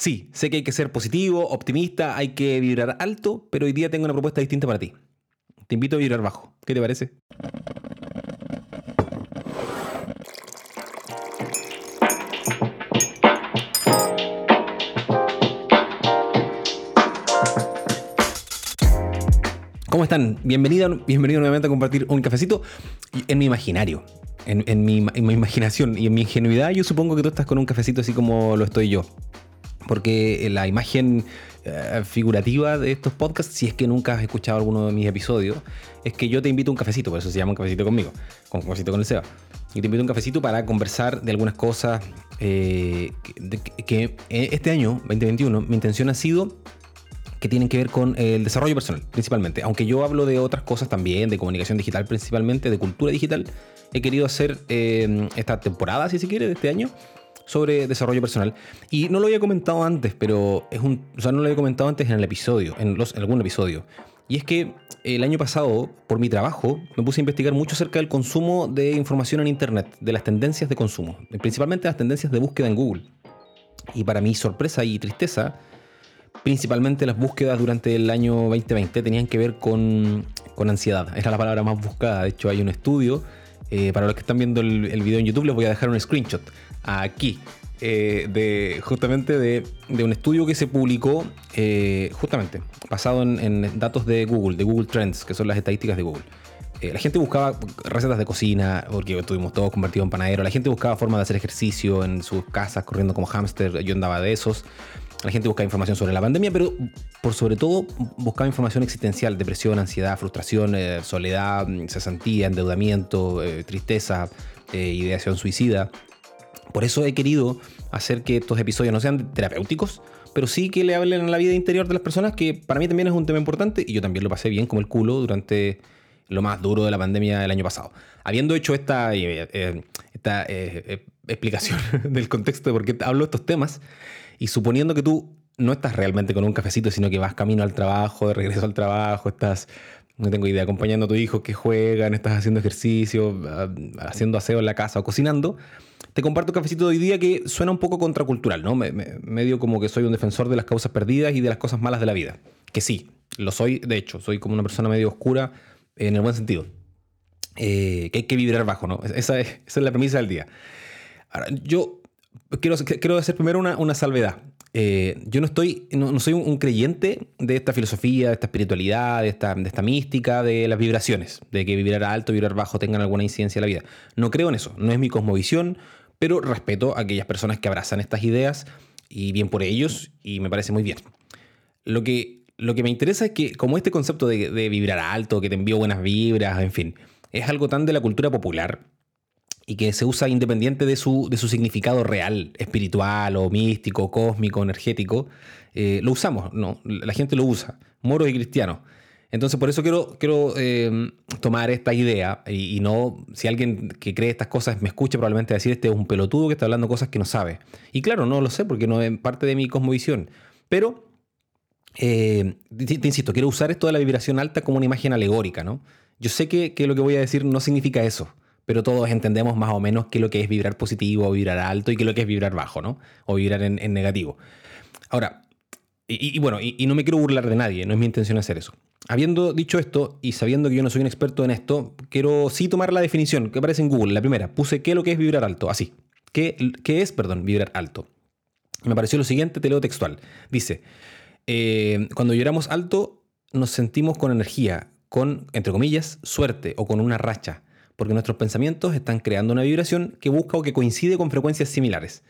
Sí, sé que hay que ser positivo, optimista, hay que vibrar alto, pero hoy día tengo una propuesta distinta para ti. Te invito a vibrar bajo. ¿Qué te parece? ¿Cómo están? Bienvenido, bienvenido nuevamente a compartir un cafecito en mi imaginario, en, en mi imaginación y en mi ingenuidad. Yo supongo que tú estás con un cafecito así como lo estoy yo porque la imagen eh, figurativa de estos podcasts, si es que nunca has escuchado alguno de mis episodios, es que yo te invito a un cafecito, por eso se llama un cafecito conmigo, con un cafecito con el Seba. Y te invito a un cafecito para conversar de algunas cosas eh, que, este año, 2021, mi intención ha sido que tienen que ver con el desarrollo personal, principalmente. Aunque yo hablo de otras cosas también, de comunicación digital principalmente, de cultura digital, he querido hacer eh, esta temporada, si se quiere, de este año, sobre desarrollo personal. Y no lo había comentado antes, pero es un. O sea, no lo había comentado antes en el episodio, en, algún episodio. Y es que el año pasado, por mi trabajo, me puse a investigar mucho acerca del consumo de información en Internet, de las tendencias de consumo, principalmente las tendencias de búsqueda en Google. Y para mi sorpresa y tristeza, principalmente las búsquedas durante el año 2020 tenían que ver con, con ansiedad. Era la palabra más buscada. De hecho, hay un estudio. Eh, para los que están viendo el, video en YouTube, les voy a dejar un screenshot aquí. Eh, de, justamente de, un estudio que se publicó eh, justamente basado en, datos de Google, de Google Trends, que son las estadísticas de Google. La gente buscaba recetas de cocina, porque estuvimos todos convertidos en panadero. La gente buscaba formas de hacer ejercicio en sus casas, corriendo como hámster. Yo andaba de esos. La gente buscaba información sobre la pandemia, pero por sobre todo buscaba información existencial, depresión, ansiedad, frustración, soledad, cesantía, endeudamiento, tristeza, ideación suicida. Por eso he querido hacer que estos episodios no sean terapéuticos, pero sí que le hablen a la vida interior de las personas, que para mí también es un tema importante y yo también lo pasé bien como el culo durante lo más duro de la pandemia del año pasado. Habiendo hecho esta, eh, eh, esta eh, explicación del contexto de por qué hablo de estos temas y suponiendo que tú no estás realmente con un cafecito, sino que vas camino al trabajo, de regreso al trabajo, estás, no tengo idea, acompañando a tu hijo que juegan, estás haciendo ejercicio, ah, haciendo aseo en la casa o cocinando, te comparto un cafecito de hoy día que suena un poco contracultural, ¿no? Me, medio como que soy un defensor de las causas perdidas y de las cosas malas de la vida. Que sí, lo soy, de hecho, soy como una persona medio oscura en el buen sentido. Eh, que hay que vibrar bajo, ¿no? Esa es, esa es la premisa del día. Ahora, yo quiero, hacer primero una, salvedad. Eh, yo no estoy, no, soy un, creyente de esta filosofía, de esta espiritualidad, de esta, de mística, de las vibraciones, de que vibrar alto, vibrar bajo tengan alguna incidencia en la vida. No creo en eso, no es mi cosmovisión, pero respeto a aquellas personas que abrazan estas ideas y bien por ellos y me parece muy bien. Lo que, lo que me interesa es que como este concepto de, vibrar alto, que te envío buenas vibras, en fin, es algo tan de la cultura popular y que se usa independiente de su, de su significado real, espiritual o místico, cósmico, energético, eh, lo usamos, ¿no? La gente lo usa, moros y cristianos. Entonces, por eso quiero, quiero eh, tomar esta idea y, no, si alguien que cree estas cosas me escucha, probablemente decir este es un pelotudo que está hablando cosas que no sabe. Y claro, no lo sé porque no es parte de mi cosmovisión. Pero, eh, te, insisto, quiero usar esto de la vibración alta como una imagen alegórica, ¿no? Yo sé que, lo que voy a decir no significa eso, pero todos entendemos más o menos qué es lo que es vibrar positivo o vibrar alto y qué es lo que es vibrar bajo, ¿no? O vibrar en, negativo. Ahora, y, bueno, y, no me quiero burlar de nadie, no es mi intención hacer eso. Habiendo dicho esto y sabiendo que yo no soy un experto en esto, quiero sí tomar la definición que aparece en Google. La primera, puse qué es lo que es vibrar alto, así. ¿Qué, es, perdón, vibrar alto? Me pareció lo siguiente, te leo textual. Dice, eh, cuando vibramos alto nos sentimos con energía, con, entre comillas, suerte o con una racha, porque nuestros pensamientos están creando una vibración que busca o que coincide con frecuencias similares.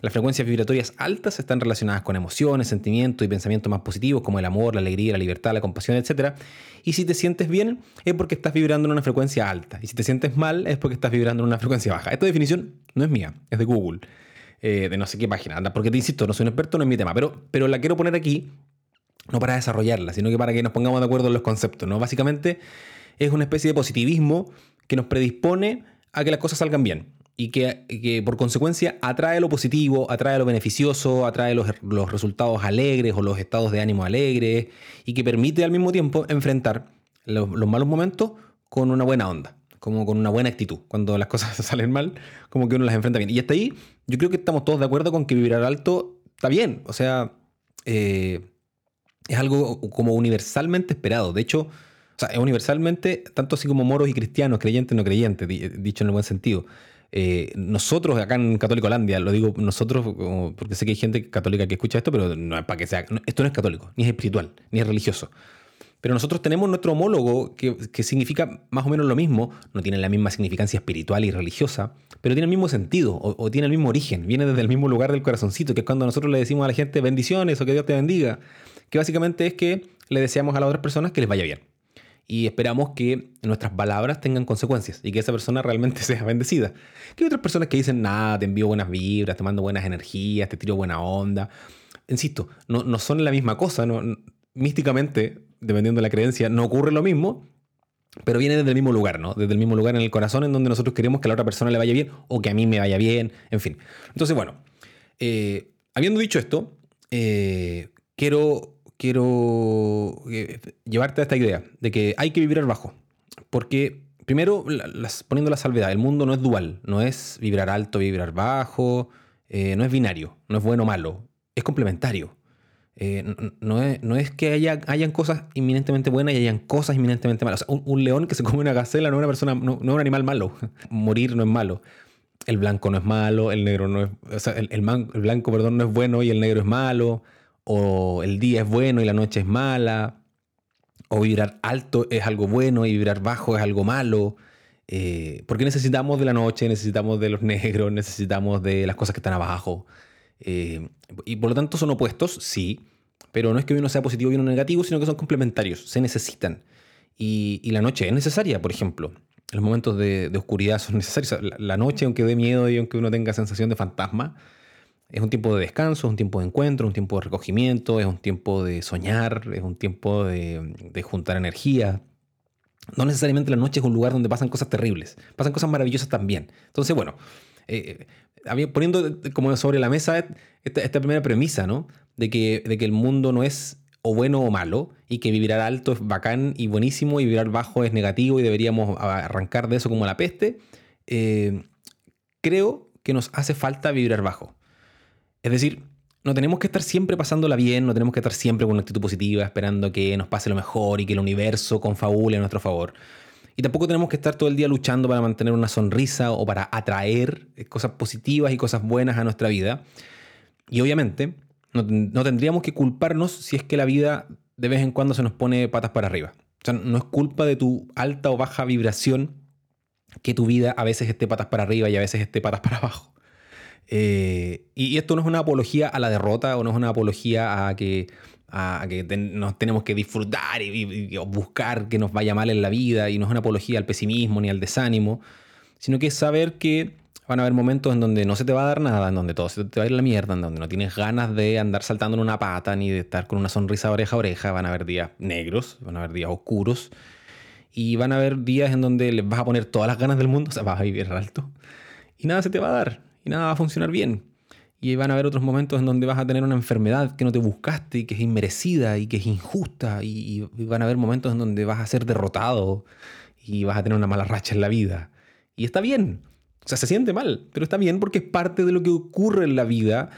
Las frecuencias vibratorias altas están relacionadas con emociones, sentimientos y pensamientos más positivos como el amor, la alegría, la libertad, la compasión, etc. Y si te sientes bien es porque estás vibrando en una frecuencia alta. Y si te sientes mal es porque estás vibrando en una frecuencia baja. Esta definición no es mía, es de Google, eh, de no sé qué página. Anda, porque te insisto, no soy un experto, no es mi tema, pero, pero la quiero poner aquí no para desarrollarla, sino que para que nos pongamos de acuerdo en los conceptos. ¿no? Básicamente es una especie de positivismo que nos predispone a que las cosas salgan bien y que, por consecuencia atrae lo positivo, atrae lo beneficioso, atrae los, resultados alegres o los estados de ánimo alegres y que permite al mismo tiempo enfrentar los, malos momentos con una buena onda, como con una buena actitud. Cuando las cosas salen mal, como que uno las enfrenta bien. Y hasta ahí yo creo que estamos todos de acuerdo con que vibrar alto está bien, o sea, eh, es algo como universalmente esperado. De hecho, sea, universalmente, tanto así como moros y cristianos, creyentes no creyentes, dicho en el buen sentido. Eh, nosotros acá en Católico Holandia, lo digo nosotros porque sé que hay gente católica que escucha esto, pero no es para que sea. Esto no es católico, ni es espiritual, ni es religioso. Pero nosotros tenemos nuestro homólogo que, significa más o menos lo mismo, no tiene la misma significancia espiritual y religiosa, pero tiene el mismo sentido o, tiene el mismo origen, viene desde el mismo lugar del corazoncito, que es cuando nosotros le decimos a la gente bendiciones o que Dios te bendiga, que básicamente es que le deseamos a las otras personas que les vaya bien. Y esperamos que nuestras palabras tengan consecuencias y que esa persona realmente sea bendecida. Que hay otras personas que dicen, nada, te envío buenas vibras, te mando buenas energías, te tiro buena onda. Insisto, no, no son la misma cosa, no, místicamente dependiendo de la creencia, no ocurre lo mismo, pero viene desde el mismo lugar, ¿no? Desde el mismo lugar en el corazón en donde nosotros queremos que a la otra persona le vaya bien o que a mí me vaya bien, en fin. Entonces, bueno, eh, habiendo dicho esto, eh, quiero, quiero eh, llevarte a esta idea de que hay que vibrar bajo. Porque, primero, poniendo la salvedad, el mundo no es dual, no es vibrar alto, vibrar bajo, no es binario, no es bueno o malo, es complementario. Eh, no, es, que haya, hayan cosas inminentemente buenas y hayan cosas inminentemente malas. un, león que se come una gacela no es una persona, no, es un animal malo. Morir no es malo. El blanco no es malo, el negro no es. el, el, blanco, perdón, no es bueno y el negro es malo. O el día es bueno y la noche es mala. O vibrar alto es algo bueno y vibrar bajo es algo malo. Eh, porque necesitamos de la noche, necesitamos de los negros, necesitamos de las cosas que están abajo. Eh, y por lo tanto son opuestos, sí, pero no es que uno sea positivo y uno negativo, sino que son complementarios, se necesitan. Y, la noche es necesaria, por ejemplo. Los momentos de, oscuridad son necesarios. La, noche, aunque dé miedo y aunque uno tenga sensación de fantasma, es un tiempo de descanso, es un tiempo de encuentro, un tiempo de recogimiento, es un tiempo de soñar, es un tiempo de, juntar energía. No necesariamente la noche es un lugar donde pasan cosas terribles, pasan cosas maravillosas también. Entonces, bueno, eh, poniendo como sobre la mesa esta, primera premisa, ¿no? De que, de que el mundo no es o bueno o malo y que vibrar alto es bacán y buenísimo y vibrar bajo es negativo y deberíamos arrancar de eso como la peste, eh, creo que nos hace falta vibrar bajo. Es decir, no tenemos que estar siempre pasándola bien, no tenemos que estar siempre con una actitud positiva, esperando que nos pase lo mejor y que el universo confabule a nuestro favor. Y tampoco tenemos que estar todo el día luchando para mantener una sonrisa o para atraer cosas positivas y cosas buenas a nuestra vida. Y obviamente no, tendríamos que culparnos si es que la vida de vez en cuando se nos pone patas para arriba. O sea, no es culpa de tu alta o baja vibración que tu vida a veces esté patas para arriba y a veces esté patas para abajo. Eh, y esto no es una apología a la derrota o no es una apología a que a nos tenemos que disfrutar y, buscar que nos vaya mal en la vida y no es una apología al pesimismo ni al desánimo, sino que es saber que van a haber momentos en donde no se te va a dar nada, en donde todo se te va a ir la mierda, en donde no tienes ganas de andar saltando en una pata ni de estar con una sonrisa oreja a oreja, van a haber días negros, van a haber días oscuros y van a haber días en donde les vas a poner todas las ganas del mundo, o sea, vas a vivir alto y nada se te va a dar y nada va a funcionar bien. Y van a haber otros momentos en donde vas a tener una enfermedad que no te buscaste y que es inmerecida y que es injusta. Y, van a haber momentos en donde vas a ser derrotado y vas a tener una mala racha en la vida. Y está bien. O sea, se siente mal, pero está bien porque es parte de lo que ocurre en la vida.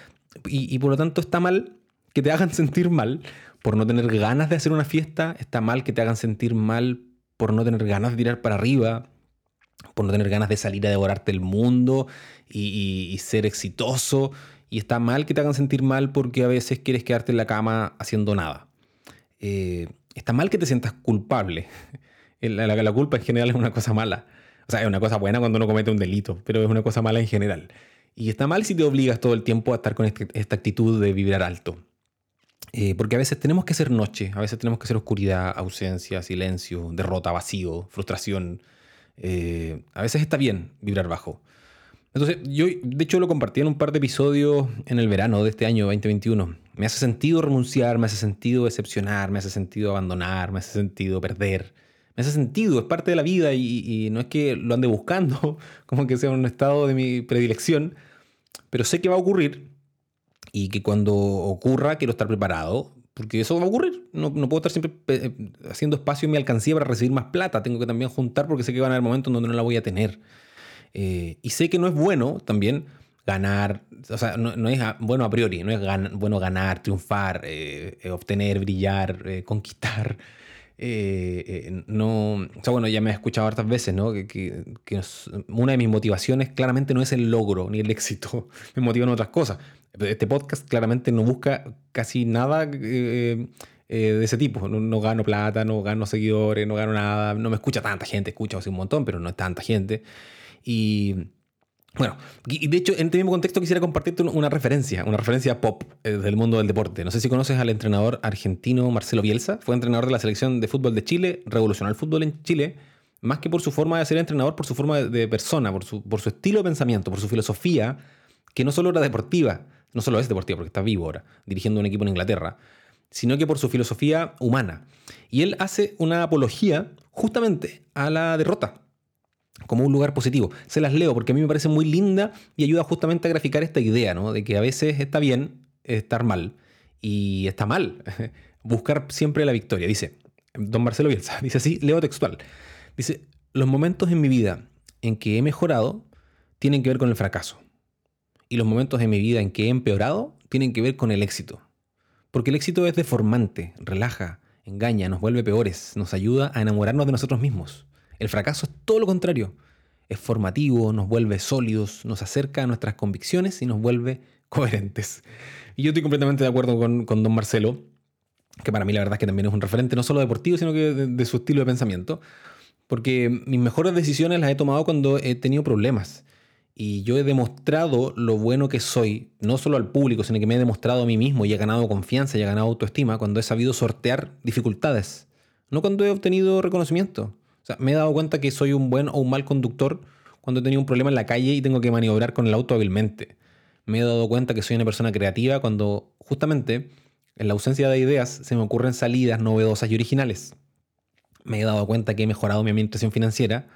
Y, y por lo tanto está mal que te hagan sentir mal por no tener ganas de hacer una fiesta. Está mal que te hagan sentir mal por no tener ganas de tirar para arriba por no tener ganas de salir a devorarte el mundo y, ser exitoso. Y está mal que te hagan sentir mal porque a veces quieres quedarte en la cama haciendo nada. Eh, está mal que te sientas culpable. La, culpa en general es una cosa mala. O sea, es una cosa buena cuando uno comete un delito, pero es una cosa mala en general. Y está mal si te obligas todo el tiempo a estar con este, esta actitud de vibrar alto. Eh, porque a veces tenemos que ser noche, a veces tenemos que ser oscuridad, ausencia, silencio, derrota, vacío, frustración. Eh, a veces está bien vibrar bajo. Entonces, yo de hecho lo compartí en un par de episodios en el verano de este año 2021. Me hace sentido renunciar, me hace sentido decepcionar, me hace sentido abandonar, me hace sentido perder. Me hace sentido, es parte de la vida y, no es que lo ande buscando, como que sea un estado de mi predilección, pero sé que va a ocurrir y que cuando ocurra quiero estar preparado, porque eso va a ocurrir. No, no, puedo estar siempre eh, haciendo espacio en mi alcancía para recibir más plata. Tengo que también juntar porque sé que van a haber momentos donde no la voy a tener. Eh, y sé que no es bueno también ganar, o sea, no, es bueno a priori, no es bueno ganar, triunfar, eh, eh, obtener, brillar, eh, conquistar. no, o sea, bueno, ya me he escuchado hartas veces, ¿no? Que, una de mis motivaciones claramente no es el logro ni el éxito, me motivan otras cosas. Este podcast claramente no busca casi nada de ese tipo. No, gano plata, no gano seguidores, no gano nada, no me escucha tanta gente, escucha un montón, pero no es tanta gente. Y bueno, y de hecho, en este mismo contexto quisiera compartirte una referencia, una referencia pop eh, del mundo del deporte. No sé si conoces al entrenador argentino Marcelo Bielsa, fue entrenador de la selección de fútbol de Chile, revolucionó el fútbol en Chile, más que por su forma de ser entrenador, por su forma de persona, por su, por su estilo de pensamiento, por su filosofía, que no solo era deportiva, no solo es deportiva, porque está vivo ahora, dirigiendo un equipo en Inglaterra, sino que por su filosofía humana. Y él hace una apología justamente a la derrota como un lugar positivo. Se las leo porque a mí me parece muy linda y ayuda justamente a graficar esta idea, ¿no? De que a veces está bien estar mal y está mal buscar siempre la victoria. Dice, don Marcelo Bielsa, dice así, leo textual. Dice, los momentos en mi vida en que he mejorado tienen que ver con el fracaso. Y los momentos en mi vida en que he empeorado tienen que ver con el éxito. Porque el éxito es deformante, relaja, engaña, nos vuelve peores, nos ayuda a enamorarnos de nosotros mismos. El fracaso es todo lo contrario. Es formativo, nos vuelve sólidos, nos acerca a nuestras convicciones y nos vuelve coherentes. Y yo estoy completamente de acuerdo con, don Marcelo, que para mí la verdad es que también es un referente no solo deportivo, sino que de, su estilo de pensamiento. Porque mis mejores decisiones las he tomado cuando he tenido problemas. Y yo he demostrado lo bueno que soy, no solo al público, sino que me he demostrado a mí mismo y he ganado confianza y he ganado autoestima cuando he sabido sortear dificultades, no cuando he obtenido reconocimiento. Me he dado cuenta que soy un buen o un mal conductor cuando he tenido un problema en la calle y tengo que maniobrar con el auto hábilmente. Me he dado cuenta que soy una persona creativa cuando justamente en la ausencia de ideas se me ocurren salidas novedosas y originales. Me he dado cuenta que he mejorado mi administración financiera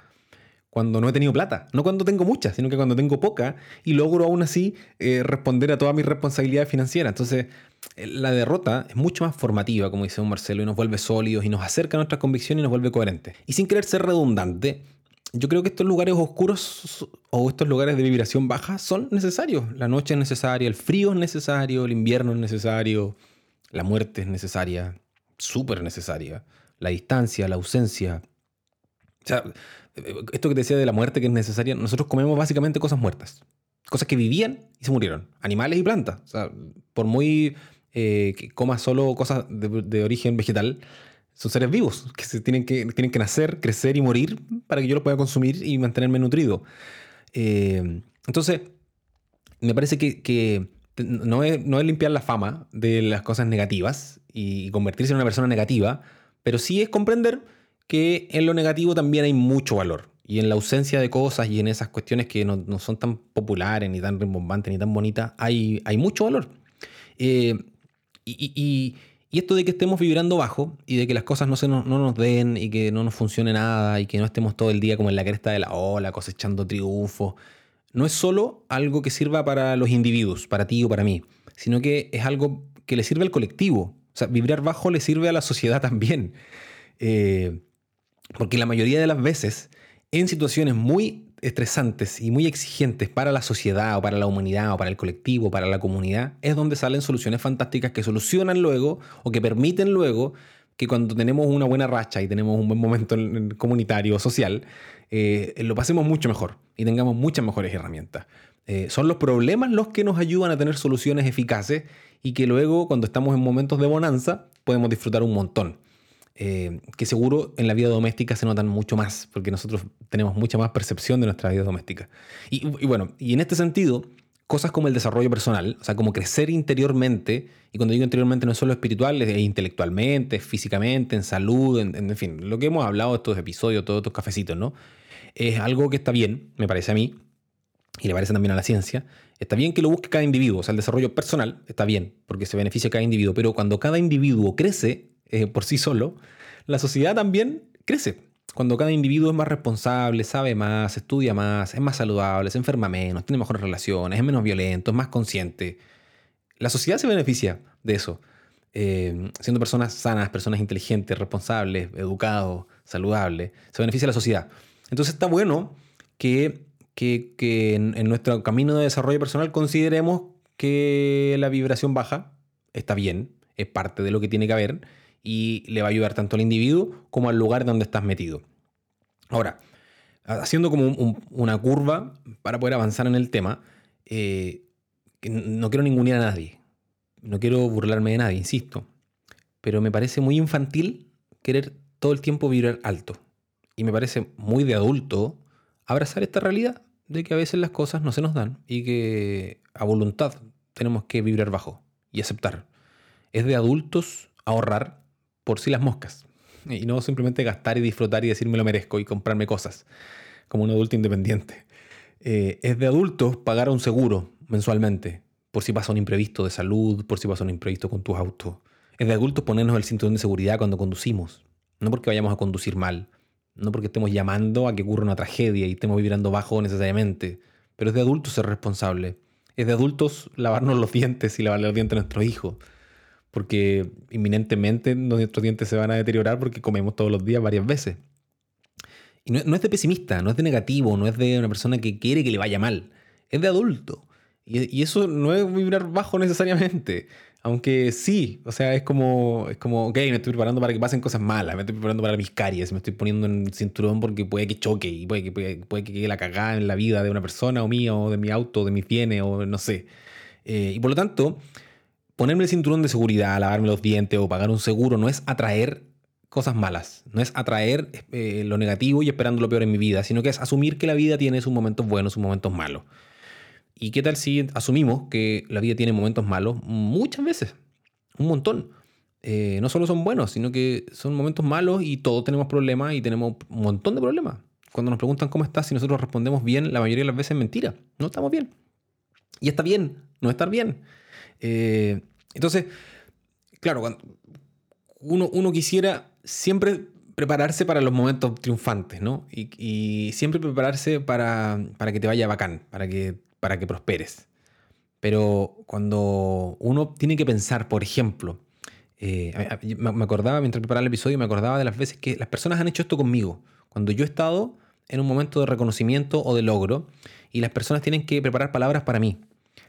cuando no he tenido plata. No cuando tengo mucha, sino que cuando tengo poca y logro aún así eh, responder a todas mis responsabilidades financieras. Entonces, la derrota es mucho más formativa, como dice un Marcelo, y nos vuelve sólidos y nos acerca a nuestras convicciones y nos vuelve coherentes. Y sin querer ser redundante, yo creo que estos lugares oscuros o estos lugares de vibración baja son necesarios. La noche es necesaria, el frío es necesario, el invierno es necesario, la muerte es necesaria, súper necesaria, la distancia, la ausencia. O sea, esto que decía de la muerte que es necesaria, nosotros comemos básicamente cosas muertas. Cosas que vivían y se murieron. Animales y plantas. O sea, por muy eh, que comas solo cosas de, origen vegetal, son seres vivos que, se tienen que tienen que nacer, crecer y morir para que yo los pueda consumir y mantenerme nutrido. Eh, entonces, me parece que, no, es, no es limpiar la fama de las cosas negativas y convertirse en una persona negativa, pero sí es comprender que en lo negativo también hay mucho valor. Y en la ausencia de cosas y en esas cuestiones que no, son tan populares, ni tan rimbombantes, ni tan bonitas, hay, hay mucho valor. Eh, y, esto de que estemos vibrando bajo y de que las cosas no, se nos, no nos den y que no nos funcione nada y que no estemos todo el día como en la cresta de la ola cosechando triunfo, no es solo algo que sirva para los individuos, para ti o para mí, sino que es algo que le sirve al colectivo. O sea, vibrar bajo le sirve a la sociedad también. Eh, porque la mayoría de las veces, en situaciones muy estresantes y muy exigentes para la sociedad o para la humanidad o para el colectivo, para la comunidad, es donde salen soluciones fantásticas que solucionan luego o que permiten luego que cuando tenemos una buena racha y tenemos un buen momento comunitario o social, eh, lo pasemos mucho mejor y tengamos muchas mejores herramientas. Eh, son los problemas los que nos ayudan a tener soluciones eficaces y que luego cuando estamos en momentos de bonanza podemos disfrutar un montón. Eh, que seguro en la vida doméstica se notan mucho más, porque nosotros tenemos mucha más percepción de nuestra vida doméstica. Y, bueno, y en este sentido, cosas como el desarrollo personal, o sea, como crecer interiormente, y cuando digo interiormente no es solo espiritual, es intelectualmente, físicamente, en salud, en, fin, lo que hemos hablado estos episodios, todos estos cafecitos, ¿no? Es algo que está bien, me parece a mí, y le parece también a la ciencia, está bien que lo busque cada individuo, o sea, el desarrollo personal está bien, porque se beneficia cada individuo, pero cuando cada individuo crece, eh, por sí solo, la sociedad también crece. Cuando cada individuo es más responsable, sabe más, estudia más, es más saludable, se enferma menos, tiene mejores relaciones, es menos violento, es más consciente, la sociedad se beneficia de eso. Eh, siendo personas sanas, personas inteligentes, responsables, educados, saludables, se beneficia la sociedad. Entonces está bueno que, que, en, nuestro camino de desarrollo personal consideremos que la vibración baja está bien, es parte de lo que tiene que haber y le va a ayudar tanto al individuo como al lugar donde estás metido. Ahora, haciendo como una curva para poder avanzar en el tema, eh, no quiero ningunear a nadie, no quiero burlarme de nadie, insisto, pero me parece muy infantil querer todo el tiempo vibrar alto. Y me parece muy de adulto abrazar esta realidad de que a veces las cosas no se nos dan y que a voluntad tenemos que vibrar bajo y aceptar. Es de adultos ahorrar por si las moscas y no simplemente gastar y disfrutar y decir me lo merezco y comprarme cosas como un adulto independiente. Eh, es de adultos pagar un seguro mensualmente por si pasa un imprevisto de salud, por si pasa un imprevisto con tus autos. Es de adultos ponernos el cinturón de seguridad cuando conducimos, no porque vayamos a conducir mal, no porque estemos llamando a que ocurra una tragedia y estemos vibrando bajo necesariamente, pero es de adultos ser responsable. Es de adultos lavarnos los dientes y lavarle los dientes a nuestros hijos, porque inminentemente nuestros dientes se van a deteriorar porque comemos todos los días varias veces. Y no, es de pesimista, no es de negativo, no es de una persona que quiere que le vaya mal, es de adulto. Y, y eso no es vibrar bajo necesariamente. Aunque sí, o sea, es como, es como, ok, me estoy preparando para que pasen cosas malas, me estoy preparando para mis caries, me estoy poniendo en cinturón porque puede que choque y puede que, puede, que quede la cagada en la vida de una persona o mía o de mi auto, de mis bienes o no sé. Eh, y por lo tanto, ponerme el cinturón de seguridad, lavarme los dientes o pagar un seguro no es atraer cosas malas, no es atraer eh, lo negativo y esperando lo peor en mi vida, sino que es asumir que la vida tiene sus momentos buenos, sus momentos malos. ¿Y qué tal si asumimos que la vida tiene momentos malos muchas veces? Un montón. Eh, no solo son buenos, sino que son momentos malos y todos tenemos problemas y tenemos un montón de problemas. Cuando nos preguntan cómo estás, si nosotros respondemos bien, la mayoría de las veces es mentira. No estamos bien. Y está bien no estar bien. Eh, entonces, claro, uno quisiera siempre prepararse para los momentos triunfantes, ¿no? Y, siempre prepararse para, para, que te vaya bacán, para que para que prosperes. Pero cuando uno tiene que pensar, por ejemplo, eh, me acordaba mientras preparaba el episodio, me acordaba de las veces que las personas han hecho esto conmigo. Cuando yo he estado en un momento de reconocimiento o de logro y las personas tienen que preparar palabras para mí.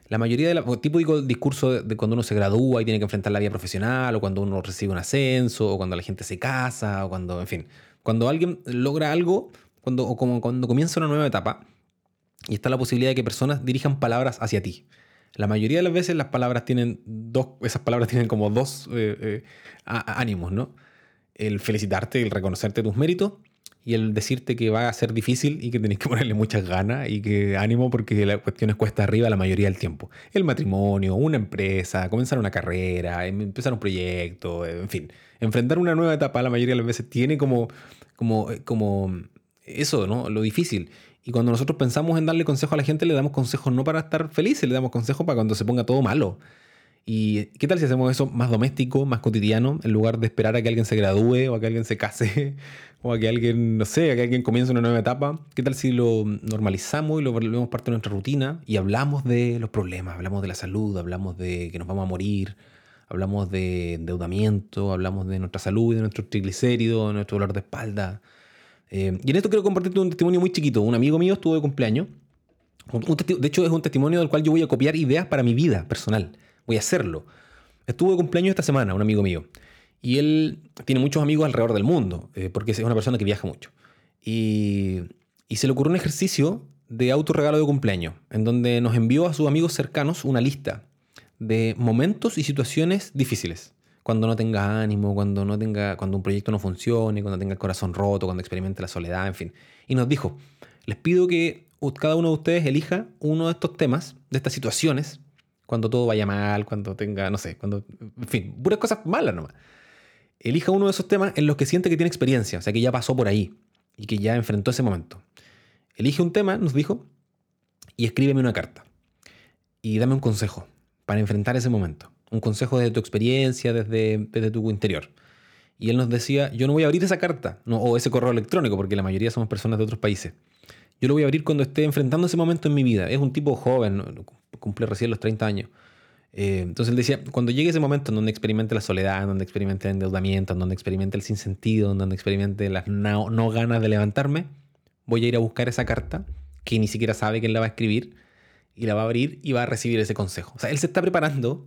La mayoría de los típico discurso de, cuando uno se gradúa y tiene que enfrentar la vida profesional, o cuando uno recibe un ascenso, o cuando la gente se casa, o cuando, en fin, cuando alguien logra algo, cuando, o como cuando comienza una nueva etapa, y está la posibilidad de que personas dirijan palabras hacia ti. La mayoría de las veces las palabras tienen dos, esas palabras tienen como dos eh, eh, ánimos, ¿no? El felicitarte, el reconocerte tus méritos y el decirte que va a ser difícil y que tenés que ponerle muchas ganas y que ánimo porque la cuestión es cuesta arriba la mayoría del tiempo. El matrimonio, una empresa, comenzar una carrera, em, empezar un proyecto, en fin. Enfrentar una nueva etapa la mayoría de las veces tiene como, como, como eso, ¿no? Lo difícil. Y cuando nosotros pensamos en darle consejo a la gente, le damos consejos no para estar felices, le damos consejos para cuando se ponga todo malo. ¿Y qué tal si hacemos eso más doméstico, más cotidiano, en lugar de esperar a que alguien se gradúe o a que alguien se case o a que alguien, no sé, a que alguien comience una nueva etapa? ¿Qué tal si lo normalizamos y lo volvemos parte de nuestra rutina y hablamos de los problemas, hablamos de la salud, hablamos de que nos vamos a morir, hablamos de endeudamiento, hablamos de nuestra salud, de nuestro triglicéridos, de nuestro dolor de espalda? Eh, y en esto quiero compartirte un testimonio muy chiquito. Un amigo mío estuvo de cumpleaños. de hecho, es un testimonio del cual yo voy a copiar ideas para mi vida personal. Voy a hacerlo. Estuvo de cumpleaños esta semana, un amigo mío. Y él tiene muchos amigos alrededor del mundo, eh, porque es una persona que viaja mucho. Y, se le ocurrió un ejercicio de autorregalo de cumpleaños, en donde nos envió a sus amigos cercanos una lista de momentos y situaciones difíciles cuando no tenga ánimo, cuando, no tenga, cuando un proyecto no funcione, cuando tenga el corazón roto, cuando experimente la soledad, en fin. Y nos dijo, les pido que cada uno de ustedes elija uno de estos temas, de estas situaciones, cuando todo vaya mal, cuando tenga, no sé, cuando, en fin, puras cosas malas nomás. Elija uno de esos temas en los que siente que tiene experiencia, o sea, que ya pasó por ahí y que ya enfrentó ese momento. Elige un tema, nos dijo, y escríbeme una carta. Y dame un consejo para enfrentar ese momento un consejo desde tu experiencia, desde, desde tu interior. Y él nos decía, yo no voy a abrir esa carta, o ese correo electrónico, porque la mayoría somos personas de otros países. Yo lo voy a abrir cuando esté enfrentando ese momento en mi vida. Es un tipo joven, cumple recién los 30 años. Eh, entonces él decía, cuando llegue ese momento en donde experimente la soledad, en donde experimente el endeudamiento, en donde experimente el sinsentido, en donde experimente las no, no ganas de levantarme, voy a ir a buscar esa carta que ni siquiera sabe quién la va a escribir y la va a abrir y va a recibir ese consejo. O sea, él se está preparando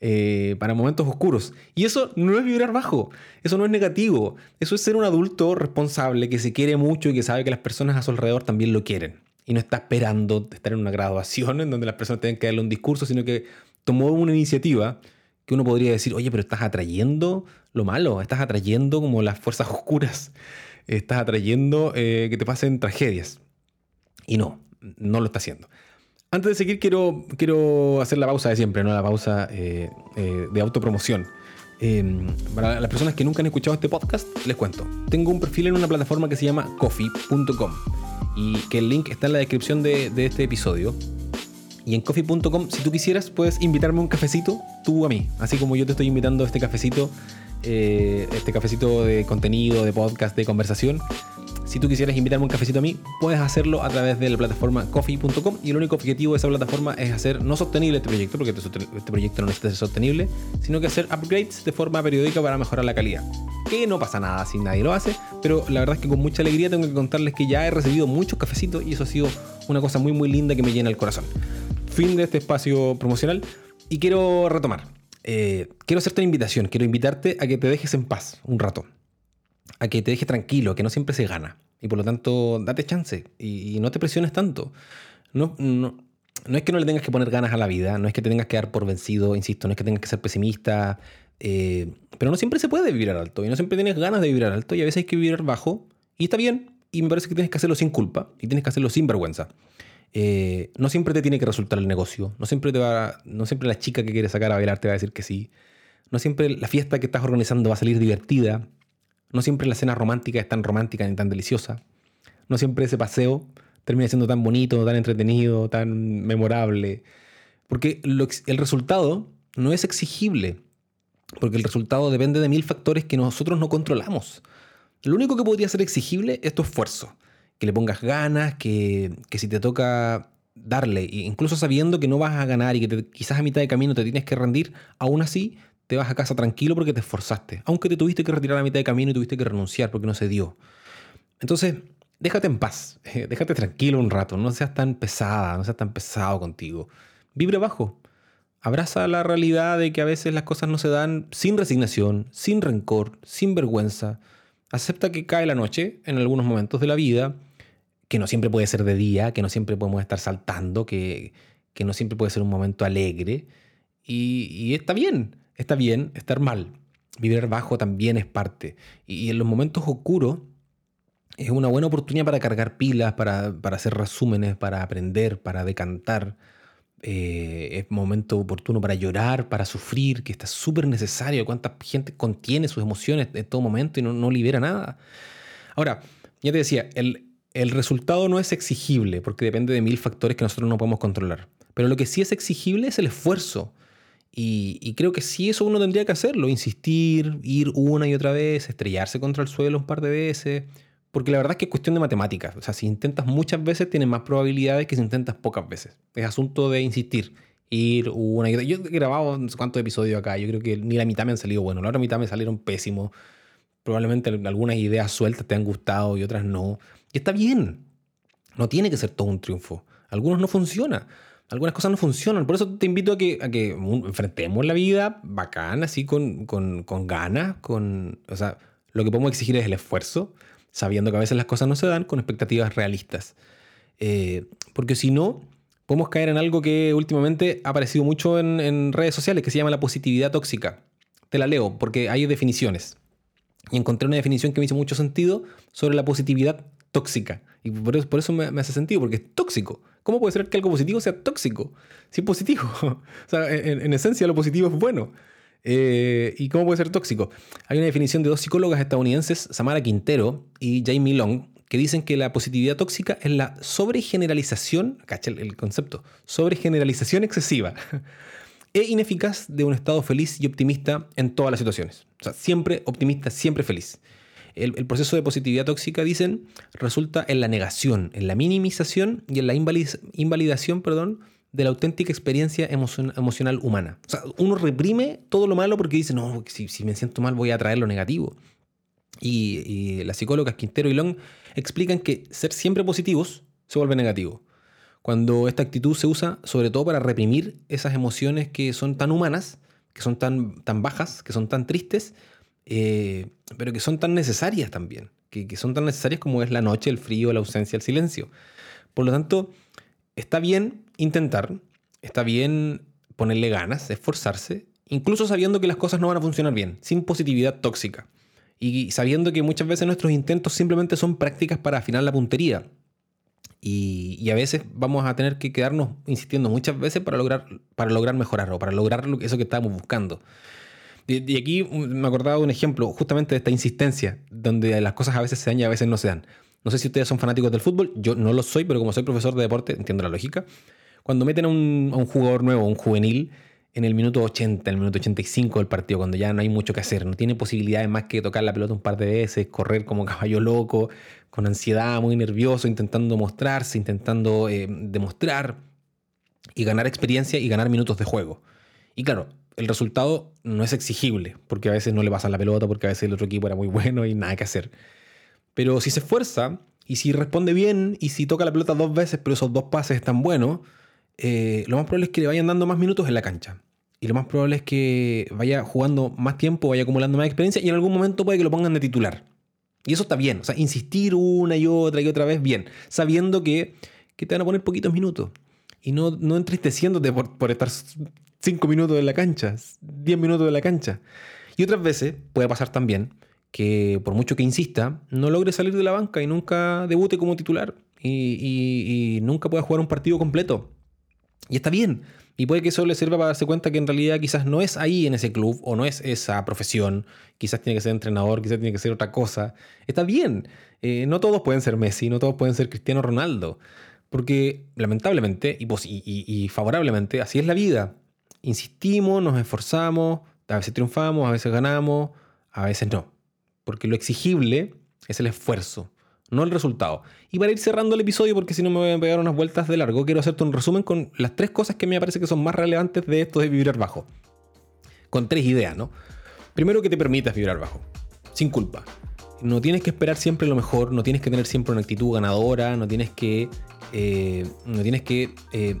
eh, para momentos oscuros. Y eso no es vibrar bajo, eso no es negativo, eso es ser un adulto responsable que se quiere mucho y que sabe que las personas a su alrededor también lo quieren. Y no está esperando estar en una graduación en donde las personas tienen que darle un discurso, sino que tomó una iniciativa que uno podría decir, oye, pero estás atrayendo lo malo, estás atrayendo como las fuerzas oscuras, estás atrayendo eh, que te pasen tragedias. Y no, no lo está haciendo. Antes de seguir, quiero, quiero hacer la pausa de siempre, ¿no? La pausa eh, eh, de autopromoción. Em, para las personas que nunca han escuchado este podcast, les cuento. Tengo un perfil en una plataforma que se llama coffee.com y que el link está en la descripción de, de este episodio. Y en coffee.com, si tú quisieras, puedes invitarme un cafecito, tú a mí. Así como yo te estoy invitando a este cafecito, eh, este cafecito de contenido, de podcast, de conversación. Si tú quisieras invitarme un cafecito a mí, puedes hacerlo a través de la plataforma coffee.com y el único objetivo de esa plataforma es hacer no sostenible este proyecto, porque este, este proyecto no necesita ser sostenible, sino que hacer upgrades de forma periódica para mejorar la calidad. Que no pasa nada si nadie lo hace, pero la verdad es que con mucha alegría tengo que contarles que ya he recibido muchos cafecitos y eso ha sido una cosa muy muy linda que me llena el corazón. Fin de este espacio promocional y quiero retomar. Eh, quiero hacerte una invitación, quiero invitarte a que te dejes en paz un rato a que te dejes tranquilo, que no siempre se gana. Y por lo tanto, date chance y, no te presiones tanto. No, no, no, es que no le tengas que poner ganas a la vida, no es que te tengas que dar por vencido, insisto, no es que tengas que ser pesimista, eh, pero no siempre se puede vibrar alto y no siempre tienes ganas de vibrar alto y a veces hay que vibrar bajo y está bien y me parece que tienes que hacerlo sin culpa y tienes que hacerlo sin vergüenza. Eh, no siempre te tiene que resultar el negocio, no siempre, te va, no siempre la chica que quiere sacar a bailar te va a decir que sí, no siempre la fiesta que estás organizando va a salir divertida, no siempre la cena romántica es tan romántica ni tan deliciosa. No siempre ese paseo termina siendo tan bonito, tan entretenido, tan memorable. Porque el resultado no es exigible. Porque el resultado depende de mil factores que nosotros no controlamos. Lo único que podría ser exigible es tu esfuerzo. Que le pongas ganas, que, si te toca darle, incluso sabiendo que no vas a ganar y que quizás a mitad de camino te tienes que rendir, aún así te vas a casa tranquilo porque te esforzaste, aunque te tuviste que retirar a mitad de camino y tuviste que renunciar porque no se dio. Entonces, déjate en paz, déjate tranquilo un rato, no seas tan pesada, no seas tan pesado contigo. Vibre bajo. Abraza la realidad de que a veces las cosas no se dan sin resignación, sin rencor, sin vergüenza. Acepta que cae la noche en algunos momentos de la vida, que no siempre puede ser de día, que no siempre podemos estar saltando, que, que no siempre puede ser un momento alegre. Y está bien. Está bien estar mal. Vivir bajo también es parte. Y en los momentos oscuros es una buena oportunidad para cargar pilas, para, hacer resúmenes, para aprender, para decantar. Eh, es momento oportuno para llorar, para sufrir, que está súper necesario. Cuánta gente contiene sus emociones en todo momento y no, libera nada. Ahora, ya te decía, el, el resultado no es exigible porque depende de mil factores que nosotros no podemos controlar. Pero lo que sí es exigible es el esfuerzo. Y, creo que sí, eso uno tendría que hacerlo, insistir, ir una y otra vez, estrellarse contra el suelo un par de veces, porque la verdad es que es cuestión de matemáticas. O sea, si intentas muchas veces, tienes más probabilidades que si intentas pocas veces. Es asunto de insistir, ir una y otra. Yo he grabado no sé cuántos episodios acá, yo creo que ni la mitad me han salido buenos, la otra mitad me salieron pésimos. Probablemente algunas ideas sueltas te han gustado y otras no. Y está bien, no tiene que ser todo un triunfo. Algunos no funciona algunas cosas no funcionan. Por eso te invito a que, enfrentemos la vida bacán, así con ganas, con, o sea, lo que podemos exigir es el esfuerzo, sabiendo que a veces las cosas no se dan con expectativas realistas. Eh, porque si no, podemos caer en algo que últimamente ha aparecido mucho en, en redes sociales, que se llama la positividad tóxica. Te la leo porque hay definiciones. Y encontré una definición que me hizo mucho sentido sobre la positividad tóxica. Y por eso, me, me, hace sentido, porque es tóxico. ¿Cómo puede ser que algo positivo sea tóxico? Si es positivo. o sea, en, esencia lo positivo es bueno. Eh, ¿Y cómo puede ser tóxico? Hay una definición de dos psicólogas estadounidenses, Samara Quintero y Jamie Long, que dicen que la positividad tóxica es la sobregeneralización, cacha el concepto, sobregeneralización excesiva e ineficaz de un estado feliz y optimista en todas las situaciones. O sea, siempre optimista, siempre feliz el, proceso de positividad tóxica, dicen, resulta en la negación, en la minimización y en la invalidación perdón, de la auténtica experiencia emocional humana. O sea, uno reprime todo lo malo porque dice, no, si, me siento mal voy a traer lo negativo. Y, las psicólogas Quintero y Long explican que ser siempre positivos se vuelve negativo. Cuando esta actitud se usa sobre todo para reprimir esas emociones que son tan humanas, que son tan, tan bajas, que son tan tristes, eh, pero que son tan necesarias también, que, que son tan necesarias como es la noche, el frío, la ausencia, el silencio. Por lo tanto, está bien intentar, está bien ponerle ganas, esforzarse, incluso sabiendo que las cosas no van a funcionar bien, sin positividad tóxica. Y sabiendo que muchas veces nuestros intentos simplemente son prácticas para afinar la puntería. Y, a veces vamos a tener que quedarnos insistiendo muchas veces para lograr, para lograr mejorar o para lograr eso que estábamos buscando. Y, aquí me acordaba de un ejemplo justamente de esta insistencia, donde las cosas a veces se dan y a veces no se dan. No sé si ustedes son fanáticos del fútbol, yo no lo soy, pero como soy profesor de deporte, entiendo la lógica. Cuando meten a un, jugador nuevo, un juvenil, en el minuto 80, en el minuto 85 del partido, cuando ya no hay mucho que hacer, no tiene posibilidades más que tocar la pelota un par de veces, correr como caballo loco, con ansiedad, muy nervioso, intentando mostrarse, intentando eh, demostrar y ganar experiencia y ganar minutos de juego. Y claro, el resultado no es exigible, porque a veces no le pasa la pelota, porque a veces el otro equipo era muy bueno y nada que hacer. Pero si se esfuerza y si responde bien y si toca la pelota dos veces, pero esos dos pases están buenos, eh, lo más probable es que le vayan dando más minutos en la cancha y lo más probable es que vaya jugando más tiempo, vaya acumulando más experiencia y en algún momento puede que lo pongan de titular. Y eso está bien, o sea, insistir una y otra y otra vez, bien, sabiendo que, te van a poner poquitos minutos y no, no entristeciéndote por, por estar 5 minutos en la cancha, 10 minutos en la cancha. Y otras veces puede pasar también que por mucho que insista, no logre salir de la banca y nunca debute como titular y, nunca pueda jugar un partido completo. Y está bien, y puede que eso le sirva para darse cuenta que en realidad quizás no es ahí en ese club o no es esa profesión. Quizás tiene que ser entrenador, quizás tiene que ser otra cosa. Está bien. Eh, no todos pueden ser Messi, no todos pueden ser Cristiano Ronaldo. Porque lamentablemente y, y, favorablemente así es la vida. Insistimos, nos esforzamos, a veces triunfamos, a veces ganamos, a veces no. Porque lo exigible es el esfuerzo no el resultado. Y para ir cerrando el episodio, porque si no me voy a pegar unas vueltas de largo, quiero hacerte un resumen con las tres cosas que me parece que son más relevantes de esto de vibrar bajo. Con tres ideas, ¿no? Primero que te permitas vibrar bajo, sin culpa. No tienes que esperar siempre lo mejor, no tienes que tener siempre una actitud ganadora, no tienes que, eh, no tienes que eh,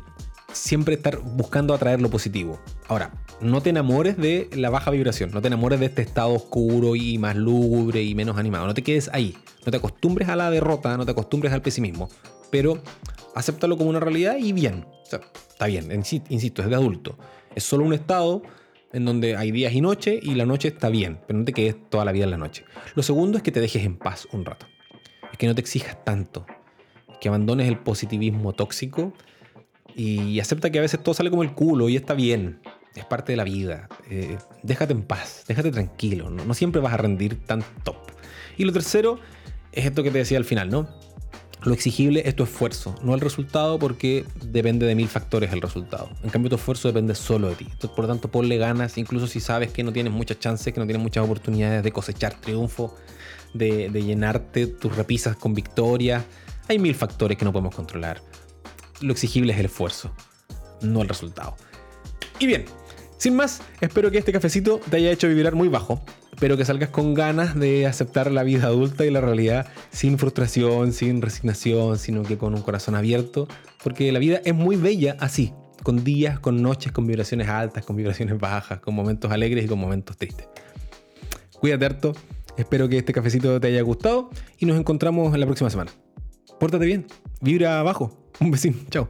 siempre estar buscando atraer lo positivo. Ahora, no te enamores de la baja vibración, no te enamores de este estado oscuro y más lúgubre y menos animado, no te quedes ahí, no te acostumbres a la derrota, no te acostumbres al pesimismo, pero acéptalo como una realidad y bien, o sea, está bien, insisto, es de adulto, es solo un estado en donde hay días y noches y la noche está bien, pero no te quedes toda la vida en la noche. Lo segundo es que te dejes en paz un rato, es que no te exijas tanto, que abandones el positivismo tóxico y acepta que a veces todo sale como el culo y está bien es parte de la vida. Eh, déjate en paz, déjate tranquilo, ¿no? siempre vas a rendir tan top. Y lo tercero es esto que te decía al final, ¿no? Lo exigible es tu esfuerzo, no el resultado porque depende de mil factores el resultado. En cambio tu esfuerzo depende solo de ti. por lo tanto, ponle ganas, incluso si sabes que no tienes muchas chances, que no tienes muchas oportunidades de cosechar triunfo, de, de llenarte tus repisas con victoria. Hay mil factores que no podemos controlar. Lo exigible es el esfuerzo, no el resultado. Y bien, sin más, espero que este cafecito te haya hecho vibrar muy bajo. Espero que salgas con ganas de aceptar la vida adulta y la realidad sin frustración, sin resignación, sino que con un corazón abierto. Porque la vida es muy bella así, con días, con noches, con vibraciones altas, con vibraciones bajas, con momentos alegres y con momentos tristes. Cuídate harto, espero que este cafecito te haya gustado y nos encontramos en la próxima semana. Pórtate bien, vibra abajo. Um beijinho, tchau.